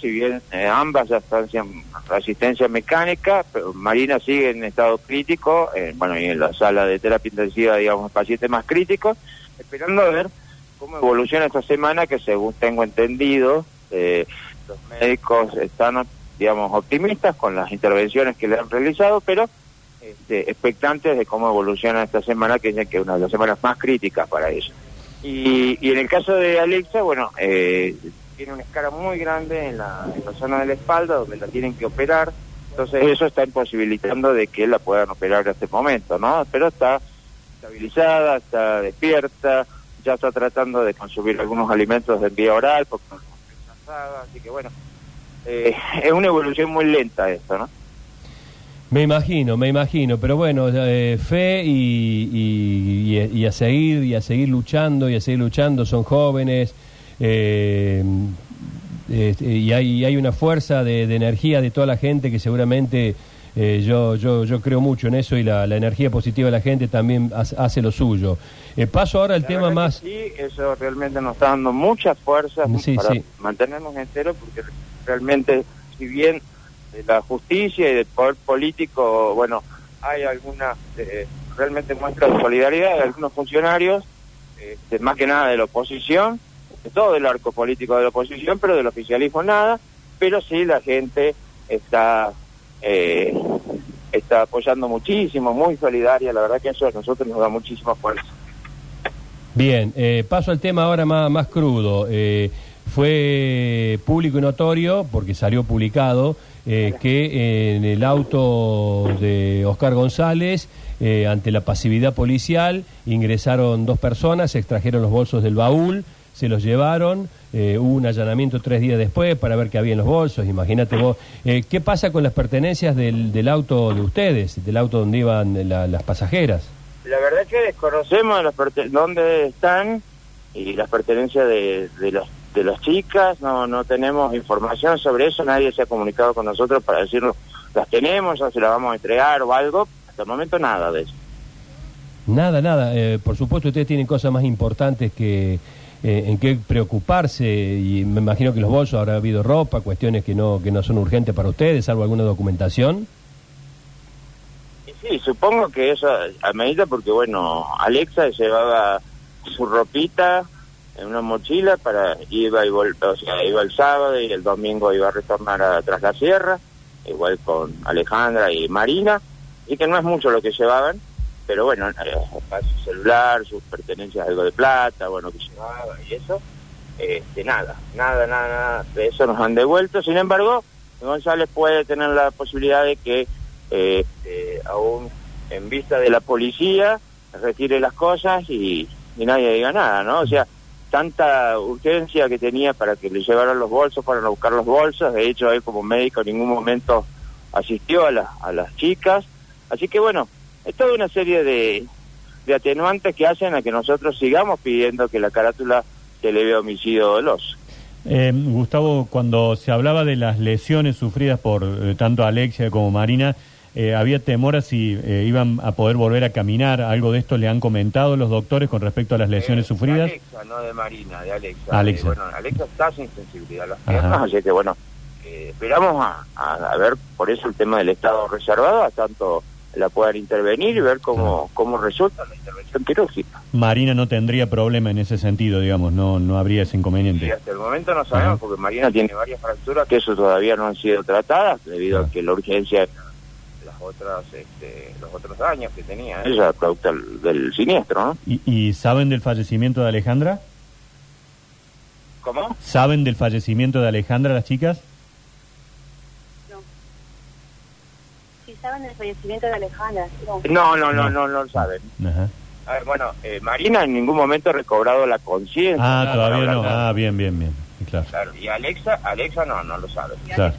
si bien eh, ambas ya están en resistencia mecánica, pero Marina sigue en estado crítico, eh, bueno, y en la sala de terapia intensiva, digamos, pacientes más críticos, esperando a ver cómo evoluciona esta semana, que según tengo entendido, eh, los médicos están, digamos, optimistas con las intervenciones que le han realizado, pero este, expectantes de cómo evoluciona esta semana, que es una de las semanas más críticas para ellos. Y, y en el caso de Alexa, bueno, eh, tiene una escara muy grande en la, en la zona de la espalda, donde la tienen que operar, entonces eso está imposibilitando de que la puedan operar en este momento, ¿no? Pero está estabilizada, está despierta, ya está tratando de consumir algunos alimentos de vía oral, porque no cansada, así que bueno, eh, es una evolución muy lenta esto, ¿no? Me imagino, me imagino, pero bueno, eh, fe y- y a seguir, y a seguir luchando, y a seguir luchando, son jóvenes, eh, este, y, hay, y hay una fuerza de, de energía de toda la gente que seguramente eh, yo, yo, yo creo mucho en eso y la, la energía positiva de la gente también hace, lo suyo. Eh, paso ahora al La tema más... Sí, eso realmente nos está dando muchas fuerzas Sí, para sí. mantenernos enteros, porque realmente, si bien de la justicia y del poder político, bueno, hay algunas eh, realmente muestras de solidaridad de algunos funcionarios, este, más que nada de la oposición, de todo el arco político de la oposición, pero del oficialismo nada, pero sí la gente está eh, está apoyando muchísimo, muy solidaria, la verdad que eso a nosotros nos da muchísima fuerza. Bien, eh, paso al tema ahora más, más crudo. Eh, fue público y notorio, porque salió publicado, eh, que en el auto de Oscar González, eh, ante la pasividad policial, ingresaron dos personas, se extrajeron los bolsos del baúl, se los llevaron, eh, hubo un allanamiento tres días después para ver qué había en los bolsos, imagínate vos. Eh, ¿Qué pasa con las pertenencias del, del auto de ustedes, del auto donde iban la- las pasajeras? La verdad es que desconocemos las dónde están y las pertenencias de, de, las, de las chicas, no, no tenemos información sobre eso, nadie se ha comunicado con nosotros para decirnos las tenemos, ya se las vamos a entregar o algo, hasta el momento nada de eso. Nada, nada. Eh, por supuesto, ustedes tienen cosas más importantes que eh, en qué preocuparse y me imagino que los bolsos habrá habido ropa, cuestiones que no que no son urgentes para ustedes, salvo alguna documentación. Sí, supongo que eso a medida porque, bueno, Alexa llevaba su ropita en una mochila para iba y vol- o sea, iba el sábado y el domingo iba a retornar a tras la sierra, igual con Alejandra y Marina, y que no es mucho lo que llevaban, pero bueno, su celular, sus pertenencias, algo de plata, bueno, que llevaba y eso, este, nada, nada, nada, nada, de eso nos han devuelto, sin embargo, González puede tener la posibilidad de que eh, aún en vista de la policía retire las cosas y, y nadie diga nada, ¿no? O sea, tanta urgencia que tenía para que le llevaran los bolsos, para no buscar los bolsos, de hecho él como médico en ningún momento asistió a, la- a las chicas, así que bueno, es toda una serie de, de atenuantes que hacen a que nosotros sigamos pidiendo que la carátula se eleve a homicidio doloso. Eh, Gustavo, cuando se hablaba de las lesiones sufridas por eh, tanto Alexia como Marina, eh, había temor a si eh, iban a poder volver a caminar. ¿Algo de esto le han comentado los doctores con respecto a las lesiones sufridas? De Alexa, no de Marina, de Alexa. Alexa. Bueno, Alexa está sin sensibilidad a las Ajá. piernas, así que bueno, eh, esperamos a, a- a ver, por eso el tema del estado reservado, a tanto la puedan intervenir y ver cómo, cómo resulta la intervención quirúrgica. Marina no tendría problema en ese sentido, digamos, no, no habría ese Y inconveniente. hasta el momento no sabemos, Ajá. porque Marina tiene varias fracturas que eso todavía no han sido tratadas, debido Ajá. a que la urgencia las otras, este, los otros daños que tenía ella, producto del, del siniestro, ¿no? ¿Y, y saben del fallecimiento de Alejandra? ¿Cómo? ¿Saben del fallecimiento de Alejandra las chicas? No. Si saben del fallecimiento de Alejandra, no. No, no, no, No. no, no lo saben. Ajá. A ver, bueno, eh, Marina en ningún momento ha recobrado la conciencia. Ah, Para todavía no. nada. Ah, bien, bien, bien. Claro. Claro, y Alexa, Alexa no, no lo sabe. Y Claro.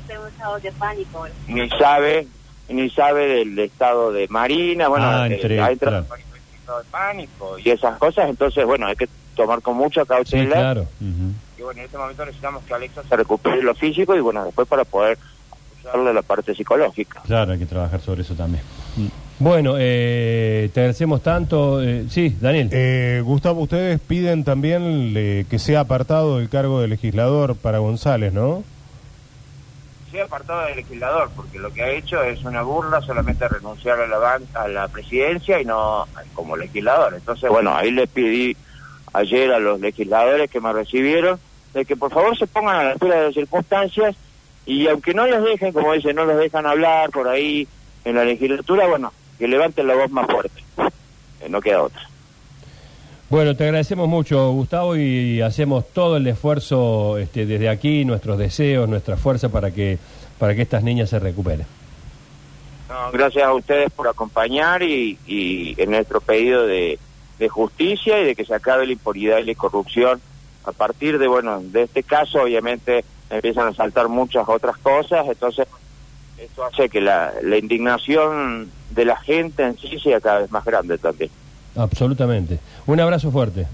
De pánico. Ni sabe, ni sabe del estado de Marina, bueno, Ah, eh, entre- ha entrado claro. en estado de pánico y esas cosas, entonces, bueno, hay que tomar con mucha Sí, cautela. claro. Ujú. Y bueno, en este momento necesitamos que Alexa se recupere lo físico y bueno, después para poder apoyarle la parte psicológica. Claro, hay que trabajar sobre eso también. Bueno, eh, te agradecemos tanto. eh, sí, Daniel. Eh, Gustavo, ustedes piden también le- que sea apartado del cargo de legislador para González, ¿no? sea apartado del legislador, porque lo que ha hecho es una burla solamente renunciar a la, ban- a la presidencia y no como legislador. Entonces, bueno, ahí le pedí ayer a los legisladores que me recibieron de que por favor se pongan a la altura de las circunstancias y aunque no los dejen, como dicen, no los dejan hablar por ahí en la legislatura, bueno, que levanten la voz más fuerte. Eh, no queda otra. Bueno, te agradecemos mucho, Gustavo, y hacemos todo el esfuerzo este, desde aquí, nuestros deseos, nuestra fuerza para que, para que estas niñas se recuperen. No, gracias a ustedes por acompañar y, y en nuestro pedido de, de justicia y de que se acabe la impunidad y la corrupción. A partir de, bueno, de este caso, obviamente, empiezan a saltar muchas otras cosas, entonces esto hace que la indignación de la gente en sí sea cada vez más grande también. Absolutamente. Un abrazo fuerte.